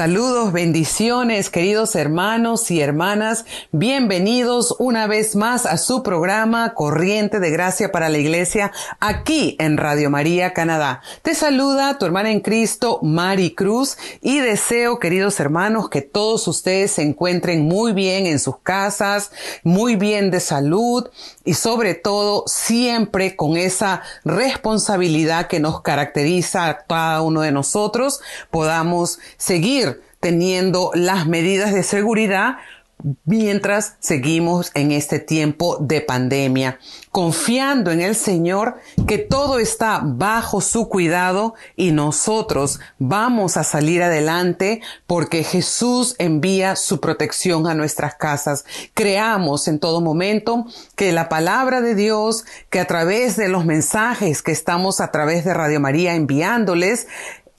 Saludos, bendiciones, queridos hermanos y hermanas. Bienvenidos una vez más a su programa Corriente de Gracia para la Iglesia aquí en Radio María Canadá. Te saluda tu hermana en Cristo, Mari Cruz, y deseo, queridos hermanos, que todos ustedes se encuentren muy bien en sus casas, muy bien de salud y sobre todo siempre con esa responsabilidad que nos caracteriza a cada uno de nosotros, podamos seguir teniendo las medidas de seguridad mientras seguimos en este tiempo de pandemia, confiando en el Señor que todo está bajo su cuidado y nosotros vamos a salir adelante porque Jesús envía su protección a nuestras casas. Creamos en todo momento que la palabra de Dios, que a través de los mensajes que estamos a través de Radio María enviándoles,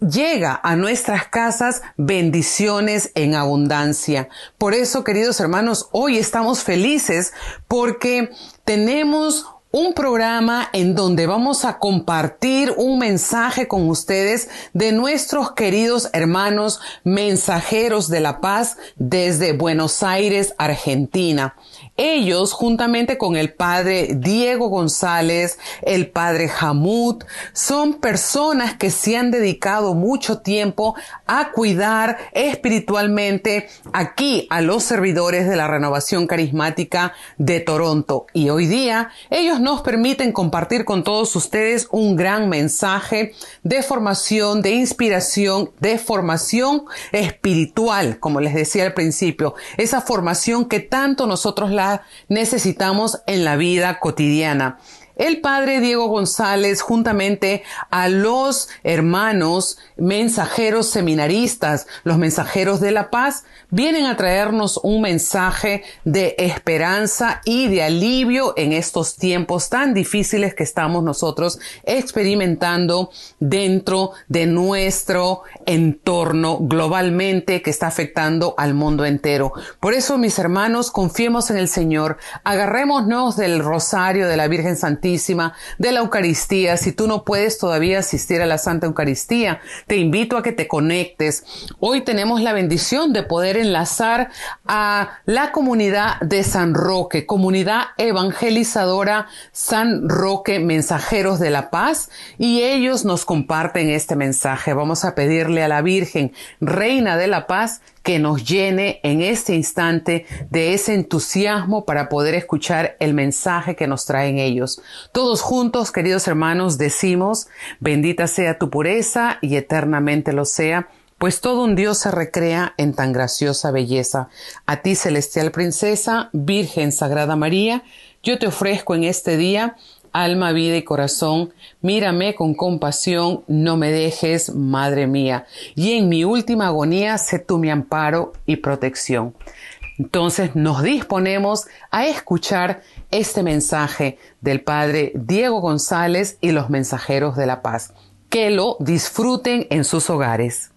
llega a nuestras casas bendiciones en abundancia. Por eso, queridos hermanos, hoy estamos felices porque tenemos un programa en donde vamos a compartir un mensaje con ustedes de nuestros queridos hermanos mensajeros de la paz desde Buenos Aires, Argentina. Ellos, juntamente con el padre Diego González, el padre Hamut, son personas que se han dedicado mucho tiempo a cuidar espiritualmente aquí a los servidores de la renovación carismática de Toronto. Y hoy día ellos nos permiten compartir con todos ustedes un gran mensaje de formación, de inspiración, de formación espiritual, como les decía al principio, esa formación que tanto nosotros la necesitamos en la vida cotidiana. El padre Diego González, juntamente a los hermanos mensajeros seminaristas, los mensajeros de la paz, vienen a traernos un mensaje de esperanza y de alivio en estos tiempos tan difíciles que estamos nosotros experimentando dentro de nuestro entorno globalmente que está afectando al mundo entero. Por eso, mis hermanos, confiemos en el Señor, agarrémonos del rosario de la Virgen Santísima, de la Eucaristía. Si tú no puedes todavía asistir a la Santa Eucaristía, te invito a que te conectes. Hoy tenemos la bendición de poder enlazar a la comunidad de San Roque, comunidad evangelizadora San Roque, mensajeros de la paz, y ellos nos comparten este mensaje. Vamos a pedirle a la Virgen, Reina de la Paz, que nos llene en este instante de ese entusiasmo para poder escuchar el mensaje que nos traen ellos. Todos juntos, queridos hermanos, decimos, bendita sea tu pureza y eternamente lo sea, pues todo un Dios se recrea en tan graciosa belleza. A ti, celestial princesa, Virgen Sagrada María, yo te ofrezco en este día alma, vida y corazón, mírame con compasión, no me dejes, Madre mía, y en mi última agonía sé tú mi amparo y protección. Entonces nos disponemos a escuchar este mensaje del Padre Diego González y los mensajeros de la paz. Que lo disfruten en sus hogares.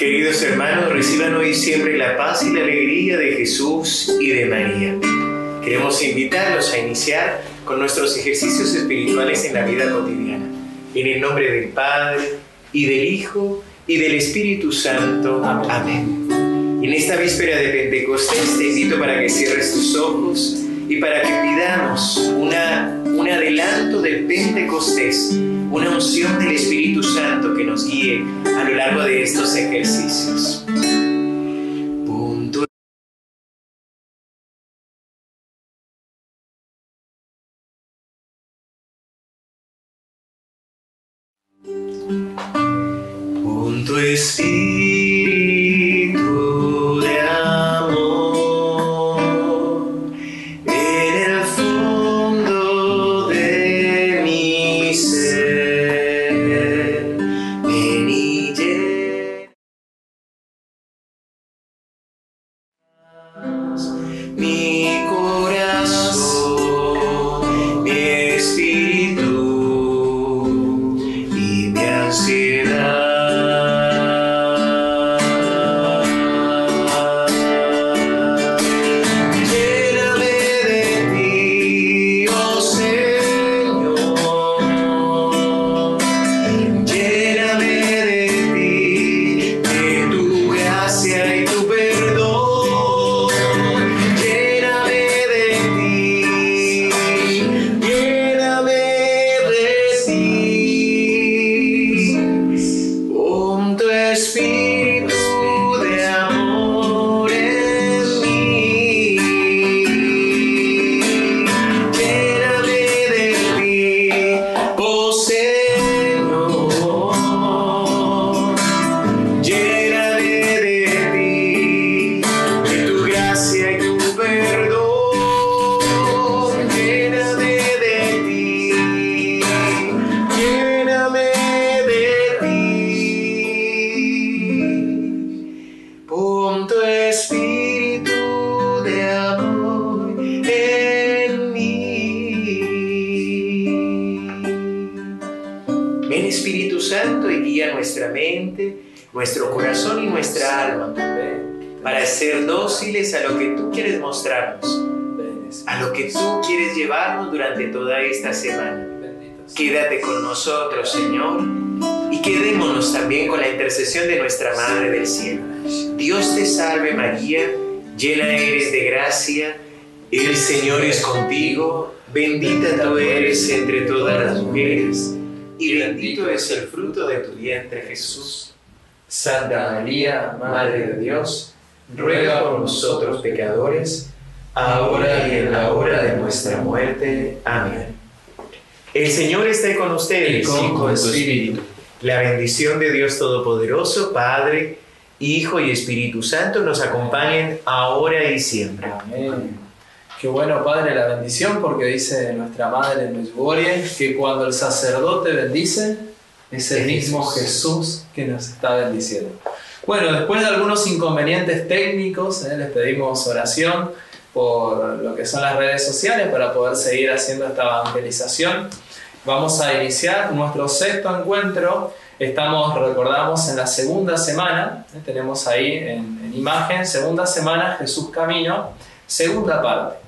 Queridos hermanos, reciban hoy siempre la paz y la alegría de Jesús y de María. Queremos invitarlos a iniciar con nuestros ejercicios espirituales en la vida cotidiana. En el nombre del Padre, y del Hijo, y del Espíritu Santo. Amén. En esta víspera de Pentecostés te invito para que cierres tus ojos y para que pidamos una, un adelanto del Pentecostés, una unción del Espíritu Santo que nos guíe a lo largo de estos ejercicios. Nuestro corazón y nuestra alma, para ser dóciles a lo que tú quieres mostrarnos, a lo que tú quieres llevarnos durante toda esta semana. Quédate con nosotros, Señor, y quedémonos también con la intercesión de nuestra Madre del Cielo. Dios te salve María, llena eres de gracia, el Señor es contigo, bendita tú eres entre todas las mujeres, y bendito es el fruto de tu vientre Jesús. Santa María, Madre de Dios, ruega por nosotros pecadores, ahora y en la hora de nuestra muerte. Amén. El Señor esté con ustedes y con, su espíritu. La bendición de Dios Todopoderoso, Padre, Hijo y Espíritu Santo nos acompañen ahora y siempre. Amén. Qué bueno, Padre, la bendición, porque dice nuestra Madre en Medjugorje que cuando el sacerdote bendice, es el mismo Jesús que nos está bendiciendo. Bueno, después de algunos inconvenientes técnicos, eh, les pedimos oración por lo que son las redes sociales para poder seguir haciendo esta evangelización. Vamos a iniciar nuestro sexto encuentro. Estamos, recordamos, en la segunda semana. Eh, tenemos ahí en, imagen, segunda semana, Jesús Camino, segunda parte.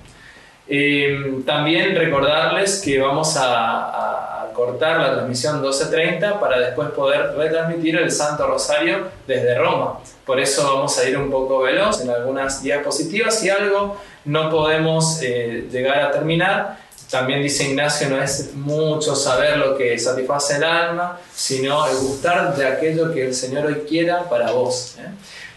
Eh, también recordarles que vamos a cortar la transmisión 12.30 para después poder retransmitir el Santo Rosario desde Roma. Por eso vamos a ir un poco veloz en algunas diapositivas y algo no podemos eh, llegar a terminar. También dice Ignacio, no es mucho saber lo que satisface el alma, sino el gustar de aquello que el Señor hoy quiera para vos. ¿eh?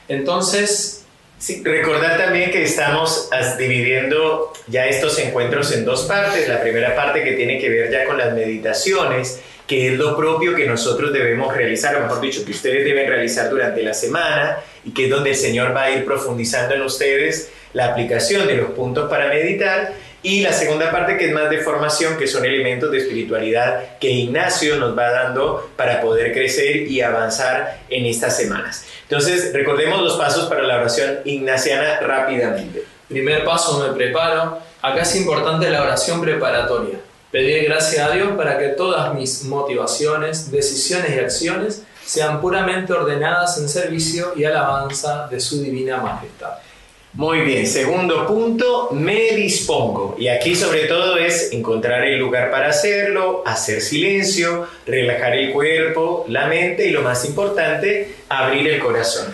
Entonces, Sí, recordar también que estamos dividiendo ya estos encuentros en dos partes. La primera parte que tiene que ver ya con las meditaciones, que es lo propio que nosotros debemos realizar, o mejor dicho, que ustedes deben realizar durante la semana y que es donde el Señor va a ir profundizando en ustedes la aplicación de los puntos para meditar. Y la segunda parte que es más de formación, que son elementos de espiritualidad que Ignacio nos va dando para poder crecer y avanzar en estas semanas. Entonces, recordemos los pasos para la oración ignaciana rápidamente. Primer paso, me preparo. Acá es importante la oración preparatoria. Pedir gracia a Dios para que todas mis motivaciones, decisiones y acciones sean puramente ordenadas en servicio y alabanza de su divina majestad. Muy bien, segundo punto, me dispongo. Y aquí sobre todo es encontrar el lugar para hacerlo, hacer silencio, relajar el cuerpo, la mente y lo más importante, abrir el corazón.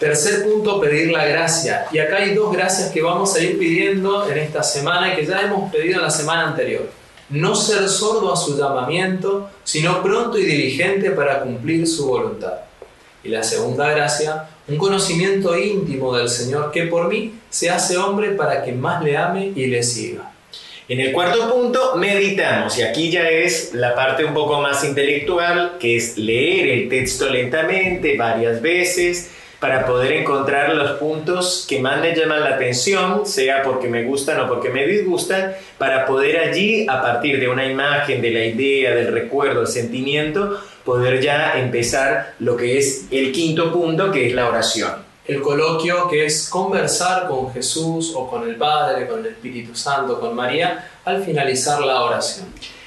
Tercer punto, pedir la gracia. Y acá hay dos gracias que vamos a ir pidiendo en esta semana y que ya hemos pedido en la semana anterior. No ser sordo a su llamamiento, sino pronto y diligente para cumplir su voluntad. Y la segunda gracia, un conocimiento íntimo del Señor que por mí se hace hombre para que más le ame y le siga. En el cuarto punto, meditamos, y aquí ya es la parte un poco más intelectual, que es leer el texto lentamente, varias veces, para poder encontrar los puntos que más me llaman la atención, sea porque me gustan o porque me disgustan, para poder allí, a partir de una imagen, de la idea, del recuerdo, del sentimiento, poder ya empezar lo que es el quinto punto, que es la oración. El coloquio que es conversar con Jesús o con el Padre, con el Espíritu Santo, con María, al finalizar la oración.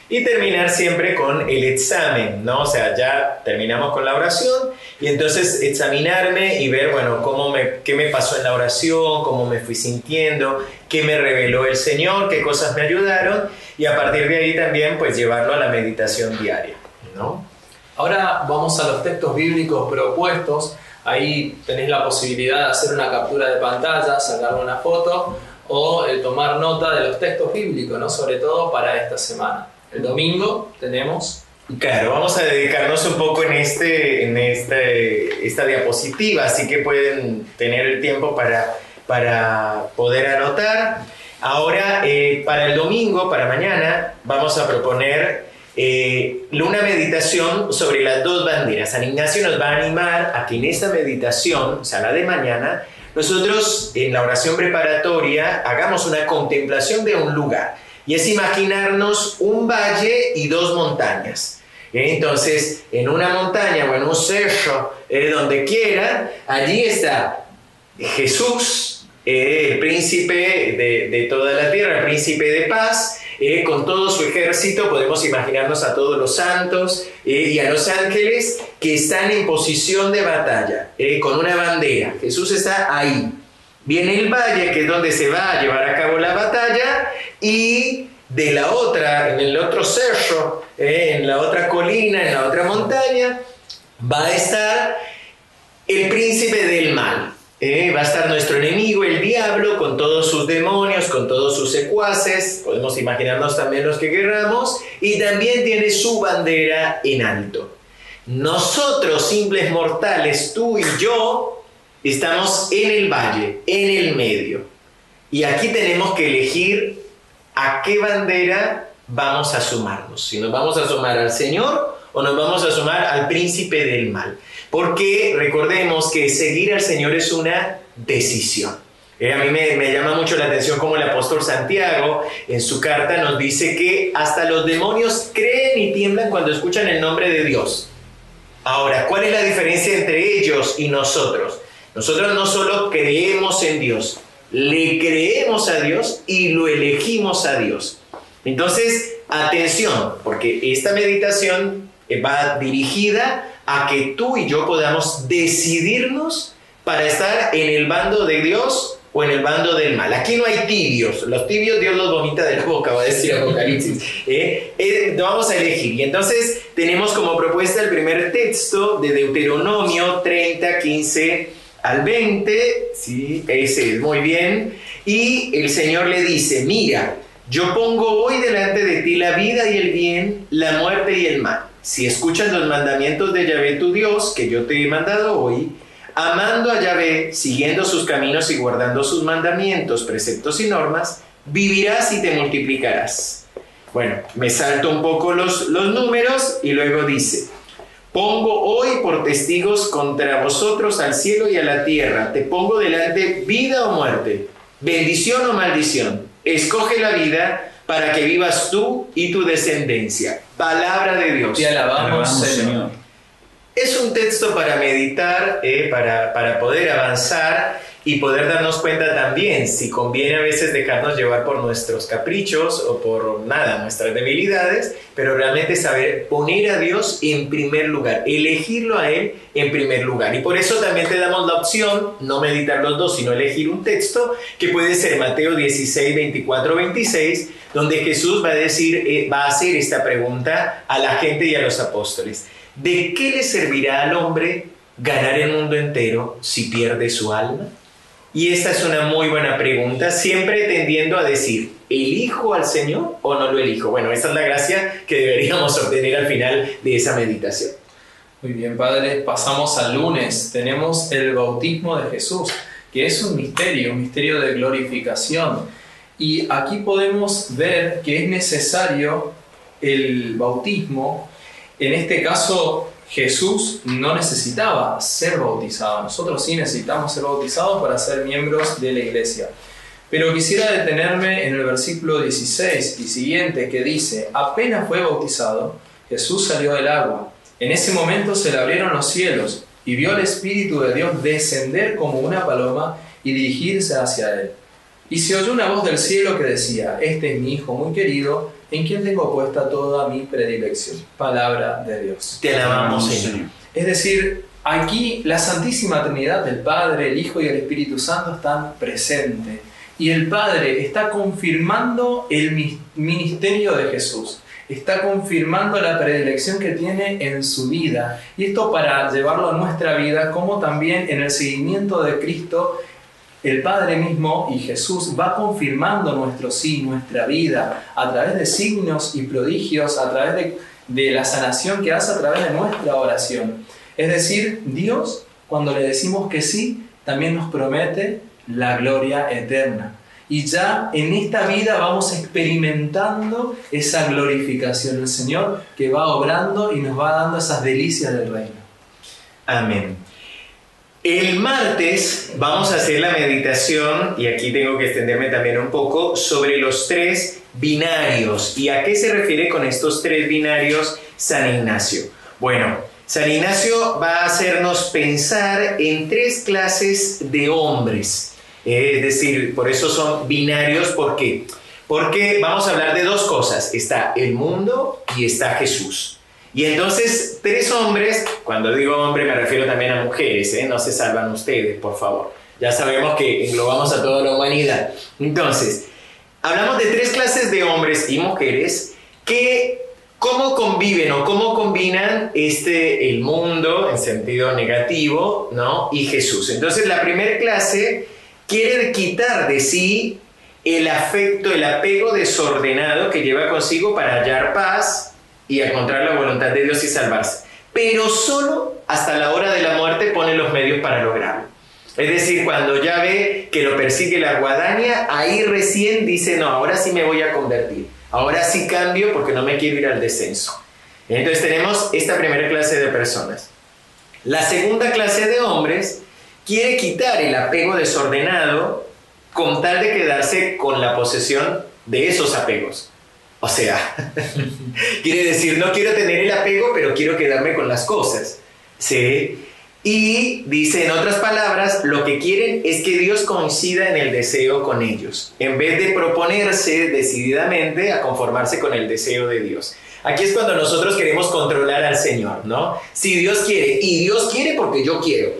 Y terminar siempre con el examen, ¿no? O sea, ya terminamos con la oración y entonces examinarme y ver, bueno, cómo me, qué me pasó en la oración, cómo me fui sintiendo, qué me reveló el Señor, qué cosas me ayudaron y a partir de ahí también pues llevarlo a la meditación diaria, ¿no? Ahora vamos a los textos bíblicos propuestos. Ahí tenéis la posibilidad de hacer una captura de pantalla, sacarle una foto o eh, tomar nota de los textos bíblicos, ¿no? sobre todo para esta semana. El domingo tenemos Claro, vamos a dedicarnos un poco en, este, en este, esta diapositiva, así que pueden tener el tiempo para, para poder anotar. Ahora, eh, para el domingo, para mañana, vamos a proponer eh, una meditación sobre las dos banderas. San Ignacio nos va a animar a que en esta meditación, o sea, la de mañana, nosotros en la oración preparatoria hagamos una contemplación de un lugar. Y es imaginarnos un valle y dos montañas. Entonces, en una montaña o en un cerro, eh, donde quiera, allí está Jesús, eh, el príncipe de, toda la tierra, el príncipe de paz, eh, con todo su ejército, podemos imaginarnos a todos los santos y a los ángeles que están en posición de batalla, con una bandera. Jesús está ahí. Viene el valle, que es donde se va a llevar a cabo la batalla, y de la otra, en el otro cerro, eh, en la otra colina, en la otra montaña, va a estar el príncipe del mal. Eh, va a estar nuestro enemigo, el diablo, con todos sus demonios, con todos sus secuaces, podemos imaginarnos también los que querramos, y también tiene su bandera en alto. Nosotros, simples mortales, tú y yo, estamos en el valle, en el medio. Y aquí tenemos que elegir a qué bandera vamos a sumarnos. Si nos vamos a sumar al Señor o nos vamos a sumar al príncipe del mal. Porque recordemos que seguir al Señor es una decisión. Eh, a mí me, me, llama mucho la atención como el apóstol Santiago en su carta nos dice que hasta los demonios creen y tiemblan cuando escuchan el nombre de Dios. Ahora, ¿cuál es la diferencia entre ellos y nosotros? Nosotros no solo creemos en Dios, le creemos a Dios y lo elegimos a Dios. Entonces, atención, porque esta meditación va dirigida a que tú y yo podamos decidirnos para estar en el bando de Dios o en el bando del mal. Aquí no hay tibios, los tibios Dios los vomita de la boca, va a decir Apocalipsis. ¿Eh? Eh, vamos a elegir. Y entonces tenemos como propuesta el primer texto de Deuteronomio 30, 15 al 20, ¿sí? ese es muy bien, y el Señor le dice, mira, yo pongo hoy delante de ti la vida y el bien, la muerte y el mal. Si escuchas los mandamientos de Yahvé tu Dios, que yo te he mandado hoy, amando a Yahvé, siguiendo sus caminos y guardando sus mandamientos, preceptos y normas, vivirás y te multiplicarás. Bueno, me salto un poco los, los números y luego dice, Pongo hoy por testigos contra vosotros al cielo y a la tierra. Te pongo delante vida o muerte, bendición o maldición. Escoge la vida para que vivas tú y tu descendencia. Palabra de Dios. Te alabamos, Señor. Es un texto para meditar, eh, para, para poder avanzar y poder darnos cuenta también si conviene a veces dejarnos llevar por nuestros caprichos o por nada, nuestras debilidades, pero realmente saber poner a Dios en primer lugar, elegirlo a Él en primer lugar. Y por eso también te damos la opción, no meditar los dos, sino elegir un texto que puede ser Mateo 16, 24, 26, donde Jesús va a decir, eh, va a hacer esta pregunta a la gente y a los apóstoles. ¿De qué le servirá al hombre ganar el mundo entero si pierde su alma? Y esta es una muy buena pregunta, siempre tendiendo a decir, ¿elijo al Señor o no lo elijo? Bueno, esa es la gracia que deberíamos obtener al final de esa meditación. Muy bien, Padre, pasamos al lunes. Tenemos el bautismo de Jesús, que es un misterio, un misterio de glorificación. Y aquí podemos ver que es necesario el bautismo, en este caso Jesús no necesitaba ser bautizado. Nosotros sí necesitamos ser bautizados para ser miembros de la iglesia. Pero quisiera detenerme en el versículo 16 y siguiente que dice, apenas fue bautizado, Jesús salió del agua. En ese momento se le abrieron los cielos y vio al Espíritu de Dios descender como una paloma y dirigirse hacia él. Y se oyó una voz del cielo que decía, este es mi Hijo muy querido, en quien tengo puesta toda mi predilección. Palabra de Dios. Te alabamos, Señor. Es decir, aquí la Santísima Trinidad del Padre, el Hijo y el Espíritu Santo están presentes. Y el Padre está confirmando el ministerio de Jesús. Está confirmando la predilección que tiene en su vida. Y esto para llevarlo a nuestra vida, como también en el seguimiento de Cristo el Padre mismo y Jesús va confirmando nuestro sí, nuestra vida, a través de signos y prodigios, a través de, la sanación que hace a través de nuestra oración. Es decir, Dios, cuando le decimos que sí, también nos promete la gloria eterna. Y ya en esta vida vamos experimentando esa glorificación del Señor que va obrando y nos va dando esas delicias del reino. Amén. El martes vamos a hacer la meditación, y aquí tengo que extenderme también un poco, sobre los tres binarios. ¿Y a qué se refiere con estos tres binarios San Ignacio? Bueno, San Ignacio va a hacernos pensar en tres clases de hombres. Es decir, por eso son binarios, ¿por qué? Porque vamos a hablar de dos cosas. Está el mundo y está Jesús. Y entonces, tres hombres, cuando digo hombre me refiero también a mujeres, ¿eh? no se salvan ustedes, por favor. Ya sabemos que englobamos a toda la humanidad. Entonces, hablamos de tres clases de hombres y mujeres que cómo conviven o cómo combinan este el mundo en sentido negativo, ¿no? Y Jesús. Entonces, la primera clase quiere quitar de sí el afecto, el apego desordenado que lleva consigo para hallar paz, y encontrar la voluntad de Dios y salvarse. Pero solo hasta la hora de la muerte pone los medios para lograrlo. Es decir, cuando ya ve que lo persigue la guadaña, ahí recién dice, no, ahora sí me voy a convertir. Ahora sí cambio porque no me quiero ir al descenso. Entonces tenemos esta primera clase de personas. La segunda clase de hombres quiere quitar el apego desordenado con tal de quedarse con la posesión de esos apegos. O sea, quiere decir, no quiero tener el apego, pero quiero quedarme con las cosas. ¿Sí? Y dice en otras palabras, lo que quieren es que Dios coincida en el deseo con ellos, en vez de proponerse decididamente a conformarse con el deseo de Dios. Aquí es cuando nosotros queremos controlar al Señor, ¿no? Si Dios quiere, y Dios quiere porque yo quiero.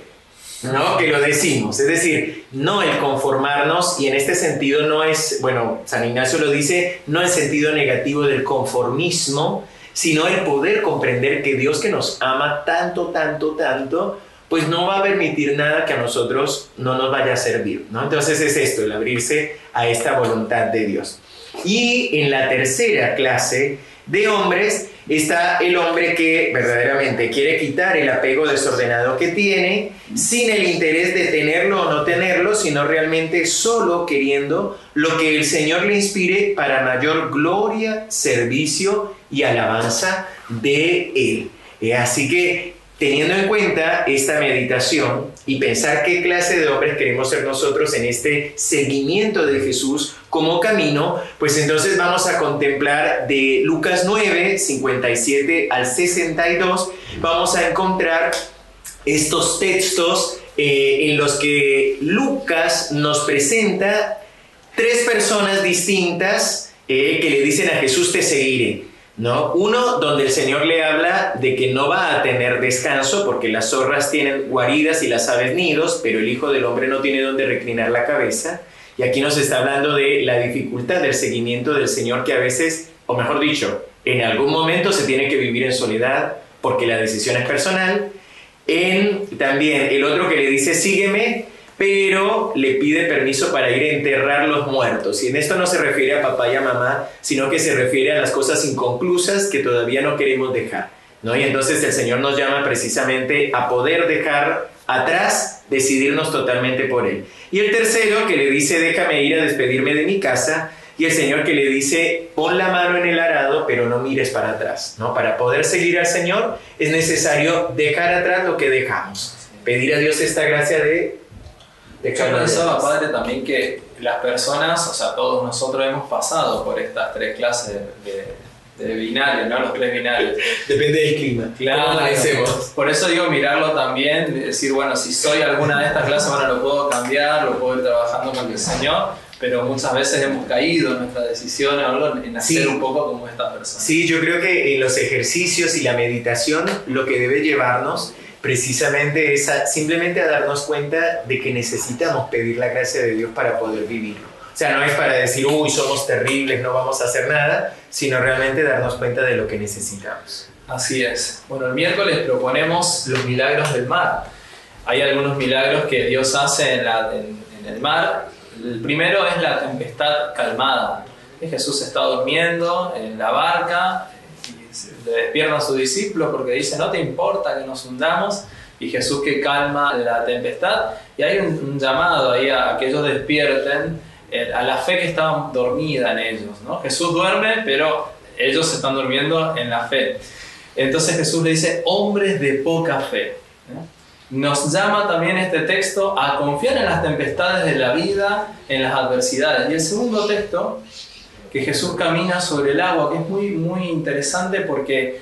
¿No? Que lo decimos. Es decir, no el conformarnos, y en este sentido no es, bueno, San Ignacio lo dice, no el sentido negativo del conformismo, sino el poder comprender que Dios que nos ama tanto, tanto, tanto, pues no va a permitir nada que a nosotros no nos vaya a servir, ¿no? Entonces es esto, el abrirse a esta voluntad de Dios. Y en la tercera clase de hombres está el hombre que verdaderamente quiere quitar el apego desordenado que tiene, sin el interés de tenerlo o no tenerlo, sino realmente solo queriendo lo que el Señor le inspire para mayor gloria, servicio y alabanza de Él. Eh, así que teniendo en cuenta esta meditación y pensar qué clase de hombres queremos ser nosotros en este seguimiento de Jesús como camino, pues entonces vamos a contemplar de Lucas 9, 57 al 62, vamos a encontrar estos textos eh, en los que Lucas nos presenta tres personas distintas eh, que le dicen a Jesús te seguiré. ¿No? Uno donde el Señor le habla de que no va a tener descanso porque las zorras tienen guaridas y las aves nidos, pero el Hijo del Hombre no tiene donde reclinar la cabeza. Y aquí nos está hablando de la dificultad del seguimiento del Señor que a veces, o mejor dicho, en algún momento se tiene que vivir en soledad porque la decisión es personal. En también el otro que le dice sígueme, pero le pide permiso para ir a enterrar los muertos. Y en esto no se refiere a papá y a mamá, sino que se refiere a las cosas inconclusas que todavía no queremos dejar. ¿no? Y entonces el Señor nos llama precisamente a poder dejar atrás, decidirnos totalmente por Él. Y el tercero que le dice, déjame ir a despedirme de mi casa, y el Señor que le dice, pon la mano en el arado, pero no mires para atrás. ¿no? Para poder seguir al Señor es necesario dejar atrás lo que dejamos. Pedir a Dios esta gracia de yo pensaba, padre, también que las personas, o sea, todos nosotros hemos pasado por estas tres clases de, de binarios, ¿no? Los tres binarios. Depende del clima. Claro, por eso digo mirarlo también, decir, bueno, si soy alguna de estas clases, bueno, lo puedo cambiar, lo puedo ir trabajando con el Señor, pero muchas veces hemos caído en nuestras decisiones en hacer un poco como esta persona. Sí, yo creo que en los ejercicios y la meditación lo que debe llevarnos precisamente esa, simplemente a darnos cuenta de que necesitamos pedir la gracia de Dios para poder vivirlo. O sea, no es para decir, uy, somos terribles, no vamos a hacer nada, sino realmente darnos cuenta de lo que necesitamos. Así es. Bueno, el miércoles proponemos los milagros del mar. Hay algunos milagros que Dios hace en, en el mar. El primero es la tempestad calmada. Jesús está durmiendo en la barca, le despierta a su discípulo porque dice, no te importa que nos hundamos, y Jesús que calma la tempestad, y hay un, llamado ahí a, que ellos despierten eh, a la fe que estaba dormida en ellos. ¿no? Jesús duerme, pero ellos están durmiendo en la fe. Entonces Jesús le dice, hombres de poca fe. Nos llama también este texto a confiar en las tempestades de la vida, en las adversidades. Y el segundo texto que Jesús camina sobre el agua, que es muy, muy interesante porque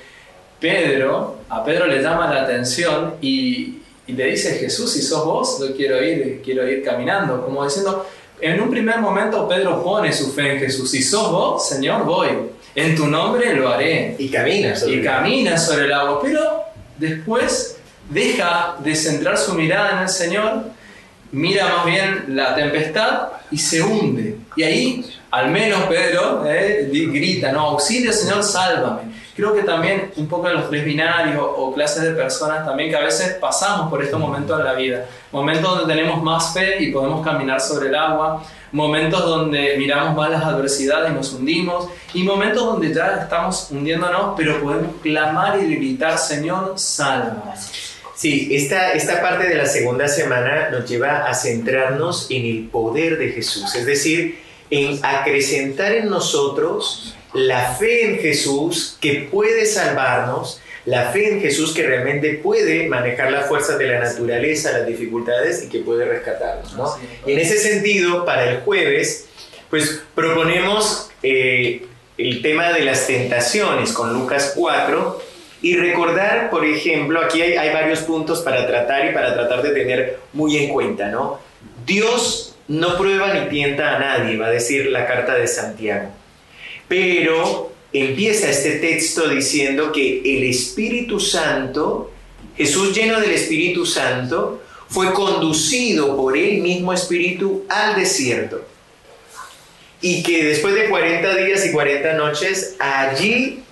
Pedro, a Pedro le llama la atención y, le dice, Jesús, si sos vos, yo quiero ir, quiero ir caminando, como diciendo, en un primer momento Pedro pone su fe en Jesús, si sos vos, Señor, voy, en tu nombre lo haré. Y camina sobre, y camina sobre el agua, pero después deja de centrar su mirada en el Señor, mira más bien la tempestad y se hunde. Y ahí al menos Pedro eh, grita, no, auxilio Señor, sálvame. Creo que también un poco en los tres binarios o clases de personas también que a veces pasamos por estos momentos de la vida. Momentos donde tenemos más fe y podemos caminar sobre el agua. Momentos donde miramos más las adversidades y nos hundimos. Y momentos donde ya estamos hundiéndonos, pero podemos clamar y gritar, Señor, sálvame. Sí, esta, esta parte de la segunda semana nos lleva a centrarnos en el poder de Jesús. Es decir, en acrecentar en nosotros la fe en Jesús que puede salvarnos, la fe en Jesús que realmente puede manejar las fuerzas de la naturaleza, las dificultades y que puede rescatarnos. ¿no? en ese sentido, para el jueves, pues proponemos eh, el tema de las tentaciones con Lucas 4 y recordar, por ejemplo, aquí hay, varios puntos para tratar y para tratar de tener muy en cuenta, ¿no? Dios no prueba ni tienta a nadie, va a decir la carta de Santiago. Pero empieza este texto diciendo que el Espíritu Santo, Jesús lleno del Espíritu Santo, fue conducido por el mismo Espíritu al desierto. Y que después de 40 días y 40 noches, allí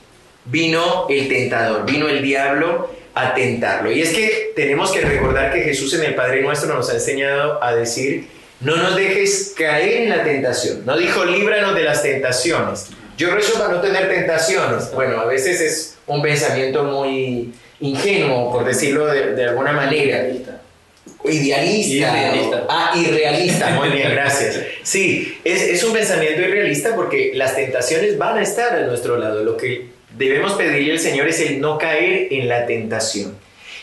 vino el tentador, vino el diablo a tentarlo. Y es que tenemos que recordar que Jesús en el Padre Nuestro nos ha enseñado a decir no nos dejes caer en la tentación. No dijo líbranos de las tentaciones. Yo rezo para no tener tentaciones. Bueno, a veces es un pensamiento muy ingenuo, por decirlo de, alguna manera. Idealista. Irrealista. Ah, irrealista. Muy bien, gracias. Sí, es, es un pensamiento irrealista porque las tentaciones van a estar a nuestro lado. Lo que debemos pedirle al Señor es el no caer en la tentación.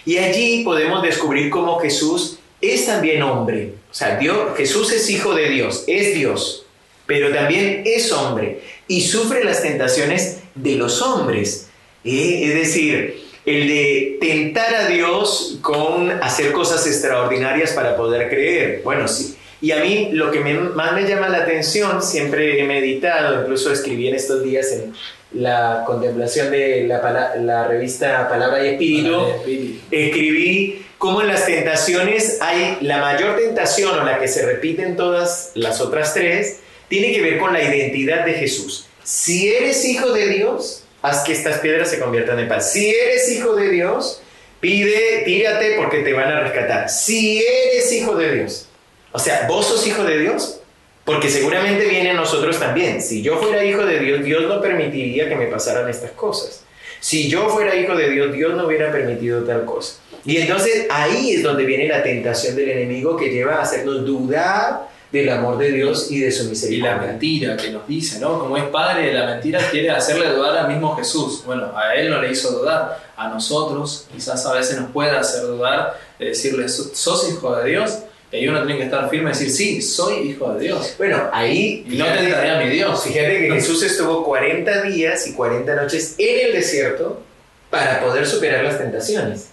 Y allí podemos descubrir cómo Jesús es también hombre. O sea, Dios, Jesús es hijo de Dios, es Dios, pero también es hombre y sufre las tentaciones de los hombres. Eh, es decir, el de tentar a Dios con hacer cosas extraordinarias para poder creer. Bueno, sí. Y a mí lo que más me llama la atención, siempre he meditado, incluso escribí en estos días en la contemplación de la, la revista Palabra y Espíritu, escribí cómo en las tentaciones hay la mayor tentación o la que se repite en todas las otras tres, tiene que ver con la identidad de Jesús. Si eres hijo de Dios, haz que estas piedras se conviertan en paz. Si eres hijo de Dios, pide, tírate porque te van a rescatar. Si eres hijo de Dios, o sea, vos sos hijo de Dios, porque seguramente viene a nosotros también. Si yo fuera hijo de Dios, Dios no permitiría que me pasaran estas cosas. Si yo fuera hijo de Dios, Dios no hubiera permitido tal cosa. Y entonces ahí es donde viene la tentación del enemigo que lleva a hacernos dudar del amor de Dios y de su misericordia. Y la mentira que nos dice, ¿no? Como es padre de la mentira, quiere hacerle dudar al mismo Jesús. Bueno, a él no le hizo dudar, a nosotros quizás a veces nos pueda hacer dudar, de decirle, ¿sos hijo de Dios? Y uno tiene que estar firme y decir, sí, soy hijo de Dios. Bueno, ahí... Y no tentaré a mi Dios. Fíjate que Jesús estuvo 40 días y 40 noches en el desierto para poder superar las tentaciones.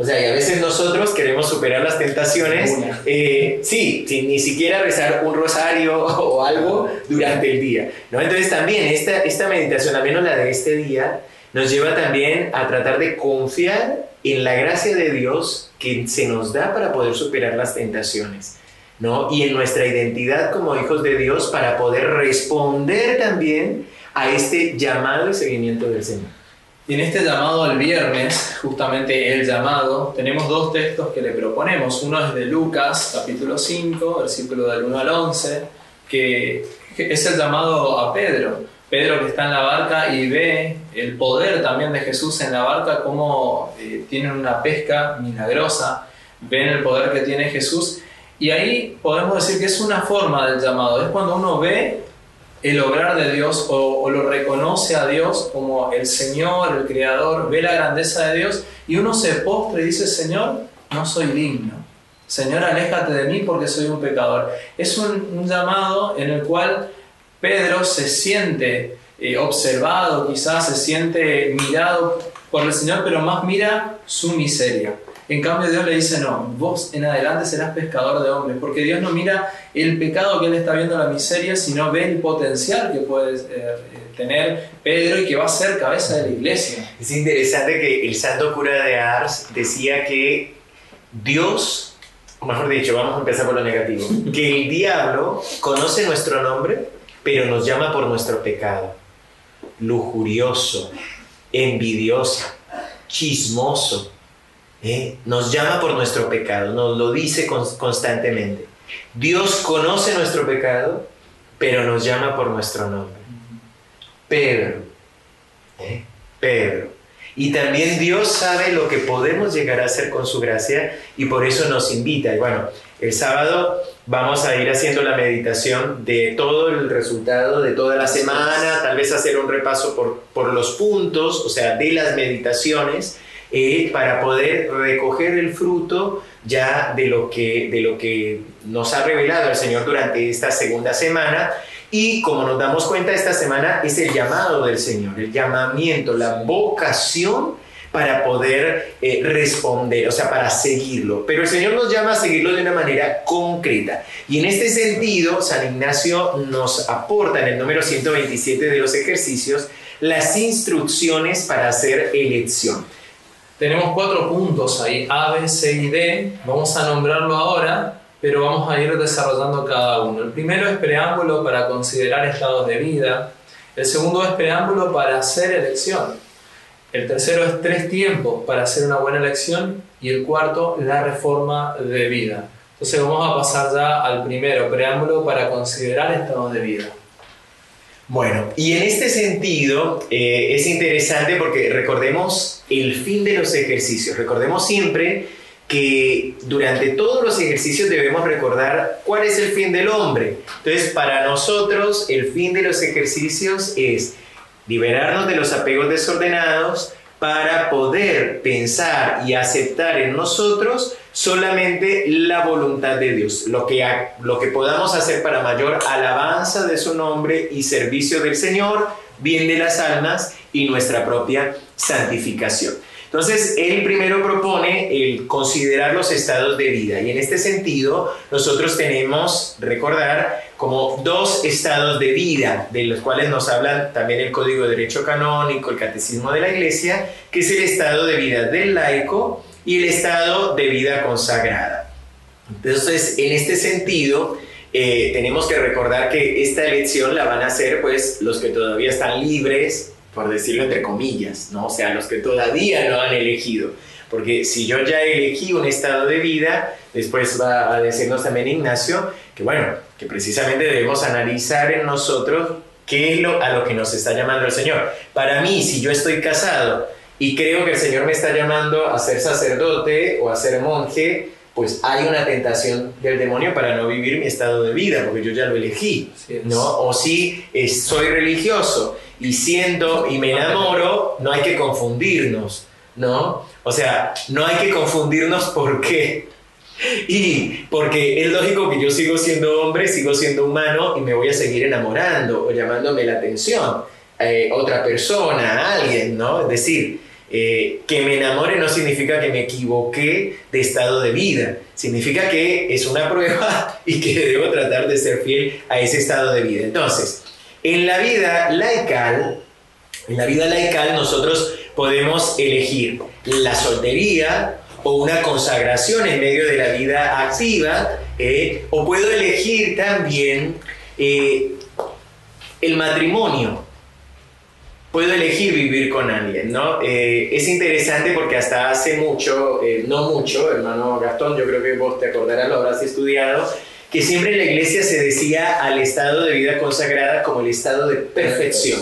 O sea, y a veces nosotros queremos superar las tentaciones, eh, sí, sin ni siquiera rezar un rosario o algo durante el día. ¿no? Entonces también esta, esta meditación, al menos la de este día, nos lleva también a tratar de confiar en la gracia de Dios que se nos da para poder superar las tentaciones, ¿no? Y en nuestra identidad como hijos de Dios para poder responder también a este llamado y seguimiento del Señor. Y en este llamado al viernes, justamente el llamado, tenemos dos textos que le proponemos. Uno es de Lucas, capítulo 5, versículo del 1 al 11, que es el llamado a Pedro. Pedro que está en la barca y ve el poder también de Jesús en la barca, cómo eh, tienen una pesca milagrosa, ven el poder que tiene Jesús. Y ahí podemos decir que es una forma del llamado, es cuando uno ve el obrar de Dios o, lo reconoce a Dios como el Señor, el Creador, ve la grandeza de Dios y uno se postra y dice, Señor, no soy digno. Señor, aléjate de mí porque soy un pecador. Es un llamado en el cual Pedro se siente eh, observado, quizás se siente mirado por el Señor, pero más mira su miseria. En cambio Dios le dice, no, vos en adelante serás pescador de hombres, porque Dios no mira el pecado que él está viendo, la miseria, sino ve el potencial que puede eh, tener Pedro y que va a ser cabeza de la iglesia. Es interesante que el santo cura de Ars decía que Dios, mejor dicho, vamos a empezar por lo negativo, que el diablo conoce nuestro nombre, pero nos llama por nuestro pecado. Lujurioso, envidioso, chismoso. ¿eh? Nos llama por nuestro pecado, nos lo dice constantemente. Dios conoce nuestro pecado, pero nos llama por nuestro nombre. Pedro, ¿eh? Pedro. Y también Dios sabe lo que podemos llegar a hacer con su gracia y por eso nos invita. Y bueno, el sábado vamos a ir haciendo la meditación de todo el resultado de toda la semana, tal vez hacer un repaso por, por los puntos, o sea, de las meditaciones, eh, para poder recoger el fruto ya de lo, que, de lo que nos ha revelado el Señor durante esta segunda semana. Y como nos damos cuenta, esta semana es el llamado del Señor, el llamamiento, la vocación para poder eh, responder, o sea, para seguirlo. Pero el Señor nos llama a seguirlo de una manera concreta. Y en este sentido, San Ignacio nos aporta en el número 127 de los ejercicios las instrucciones para hacer elección. Tenemos cuatro puntos ahí, A, B, C y D. Vamos a nombrarlo ahora, pero vamos a ir desarrollando cada uno. El primero es preámbulo para considerar estados de vida. El segundo es preámbulo para hacer elección. El tercero es tres tiempos para hacer una buena elección y el cuarto, la reforma de vida. Entonces vamos a pasar ya al primero, preámbulo para considerar estados de vida. Bueno, y en este sentido eh, es interesante porque recordemos el fin de los ejercicios. Recordemos siempre que durante todos los ejercicios debemos recordar cuál es el fin del hombre. Entonces, para nosotros el fin de los ejercicios es liberarnos de los apegos desordenados para poder pensar y aceptar en nosotros solamente la voluntad de Dios, lo que, lo que podamos hacer para mayor alabanza de su nombre y servicio del Señor, bien de las almas y nuestra propia santificación. Entonces, él primero propone el considerar los estados de vida y en este sentido nosotros tenemos, recordar, como dos estados de vida, de los cuales nos hablan también el Código de Derecho Canónico, el Catecismo de la Iglesia, que es el estado de vida del laico y el estado de vida consagrada. Entonces, en este sentido, eh, tenemos que recordar que esta elección la van a hacer pues los que todavía están libres, por decirlo entre comillas, ¿no? O sea, los que todavía no han elegido. Porque si yo ya elegí un estado de vida, después va a decirnos también Ignacio que bueno, que precisamente debemos analizar en nosotros qué es lo, a lo que nos está llamando el Señor. Para mí, si yo estoy casado y creo que el Señor me está llamando a ser sacerdote o a ser monje, pues hay una tentación del demonio para no vivir mi estado de vida, porque yo ya lo elegí, ¿no? O si soy religioso y siendo y me enamoro, no hay que confundirnos, ¿no? O sea, no hay que confundirnos porque y porque es lógico que yo sigo siendo hombre, sigo siendo humano y me voy a seguir enamorando o llamándome la atención eh, otra persona, a alguien, ¿no? Es decir, eh, que me enamore no significa que me equivoqué de estado de vida, significa que es una prueba y que debo tratar de ser fiel a ese estado de vida. Entonces, en la vida laical, en la vida laical nosotros podemos elegir la soltería o una consagración en medio de la vida activa, eh, o puedo elegir también eh, el matrimonio puedo elegir vivir con alguien, ¿no? Eh, es interesante porque hasta hace mucho, no mucho, hermano Gastón, yo creo que vos te acordarás, lo habrás estudiado, que siempre en la iglesia se decía al estado de vida consagrada como el estado de perfección.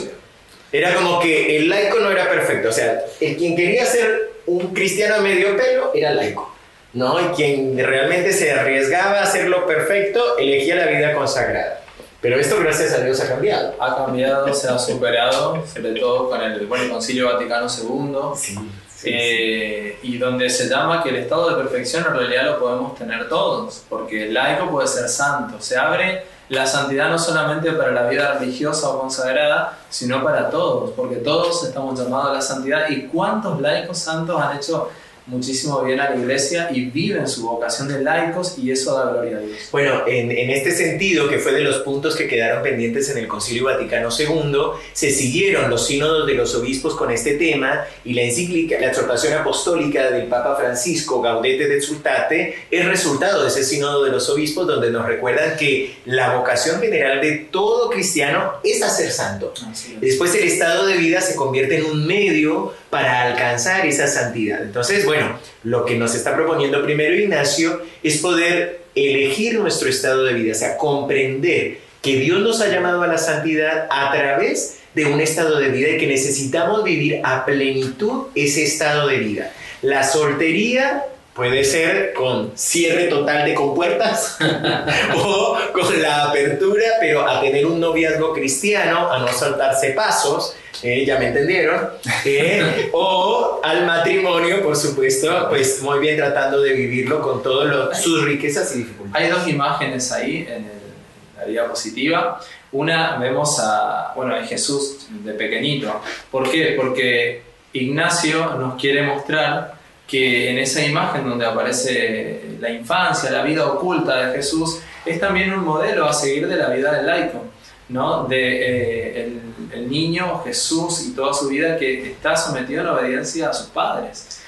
Era como que el laico no era perfecto, o sea, el quien quería ser un cristiano a medio pelo era laico, ¿no? Y quien realmente se arriesgaba a hacerlo perfecto elegía la vida consagrada. Pero esto, gracias a Dios, ha cambiado. Ha cambiado, se ha superado, sobre todo con el bueno, Concilio Vaticano II. Eh, y donde se llama que el estado de perfección en realidad lo podemos tener todos, porque el laico puede ser santo. Se abre la santidad no solamente para la vida religiosa o consagrada, sino para todos, porque todos estamos llamados a la santidad. ¿Y cuántos laicos santos han hecho muchísimo bien a la iglesia y viven su vocación de laicos y eso da gloria a Dios. Bueno, en, en, este sentido, que fue de los puntos que quedaron pendientes en el Concilio Vaticano II, se siguieron los sínodos de los obispos con este tema y la encíclica, la exhortación apostólica del Papa Francisco, Gaudete de Exultate, es resultado de ese sínodo de los obispos donde nos recuerdan que la vocación general de todo cristiano es a ser santo. Después el estado de vida se convierte en un medio para alcanzar esa santidad. Entonces, bueno, lo que nos está proponiendo primero Ignacio es poder elegir nuestro estado de vida, o sea, comprender que Dios nos ha llamado a la santidad a través de un estado de vida y que necesitamos vivir a plenitud ese estado de vida. La soltería puede ser con cierre total de compuertas o con la apertura, pero a tener un noviazgo cristiano, a no saltarse pasos, eh, ya me entendieron, eh, o al matrimonio, por supuesto, pues muy bien tratando de vivirlo con todas sus riquezas y dificultades. Hay dos imágenes ahí en la diapositiva. Una vemos a, bueno, a Jesús de pequeñito. ¿Por qué? Porque Ignacio nos quiere mostrar que en esa imagen donde aparece la infancia, la vida oculta de Jesús, es también un modelo a seguir de la vida del laico. ¿no? de eh, el, niño Jesús y toda su vida que está sometido a la obediencia a sus padres.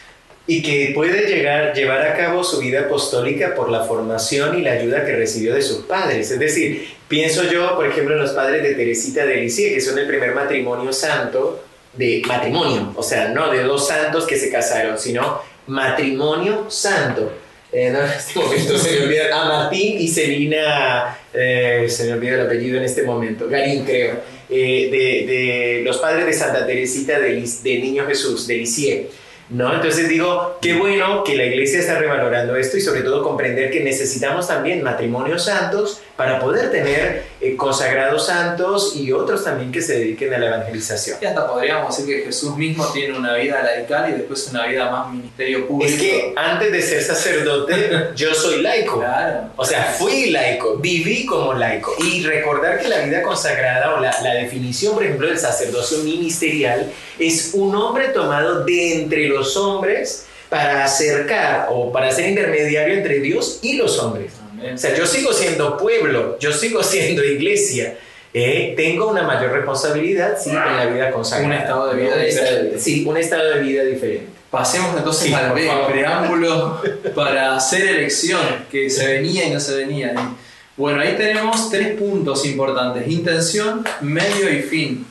Y que puede llegar, llevar a cabo su vida apostólica por la formación y la ayuda que recibió de sus padres. Es decir, pienso yo, por ejemplo, en los padres de Teresita de Lisieux, que son el primer matrimonio santo, de matrimonio, o sea, no de dos santos que se casaron, sino matrimonio santo. Eh, en este momento se me olvida, a Martín y Celina, eh, se me olvida el apellido en este momento, Garín creo, eh, de, de, los padres de Santa Teresita de, de Niño Jesús, de Lisieux. ¿No? Entonces digo, qué bueno que la iglesia está revalorando esto y sobre todo comprender que necesitamos también matrimonios santos para poder tener eh, consagrados santos y otros también que se dediquen a la evangelización. Y hasta podríamos decir que Jesús mismo tiene una vida laical y después una vida más ministerio público. Es que antes de ser sacerdote, yo soy laico. Claro. O sea, fui laico, viví como laico. Y recordar que la vida consagrada o la, la definición, por ejemplo, del sacerdocio ministerial es un hombre tomado de entre los hombres para acercar o para ser intermediario entre Dios y los hombres. O sea, yo sigo siendo pueblo, yo sigo siendo iglesia. eh, tengo una mayor responsabilidad, sí, en la vida consagrada. Un estado de vida diferente. Sí, un estado de vida diferente. Pasemos entonces Sí, al preámbulo para hacer elección, que se venía y no se venía. Y, Bueno, ahí tenemos tres puntos importantes, intención, medio y fin.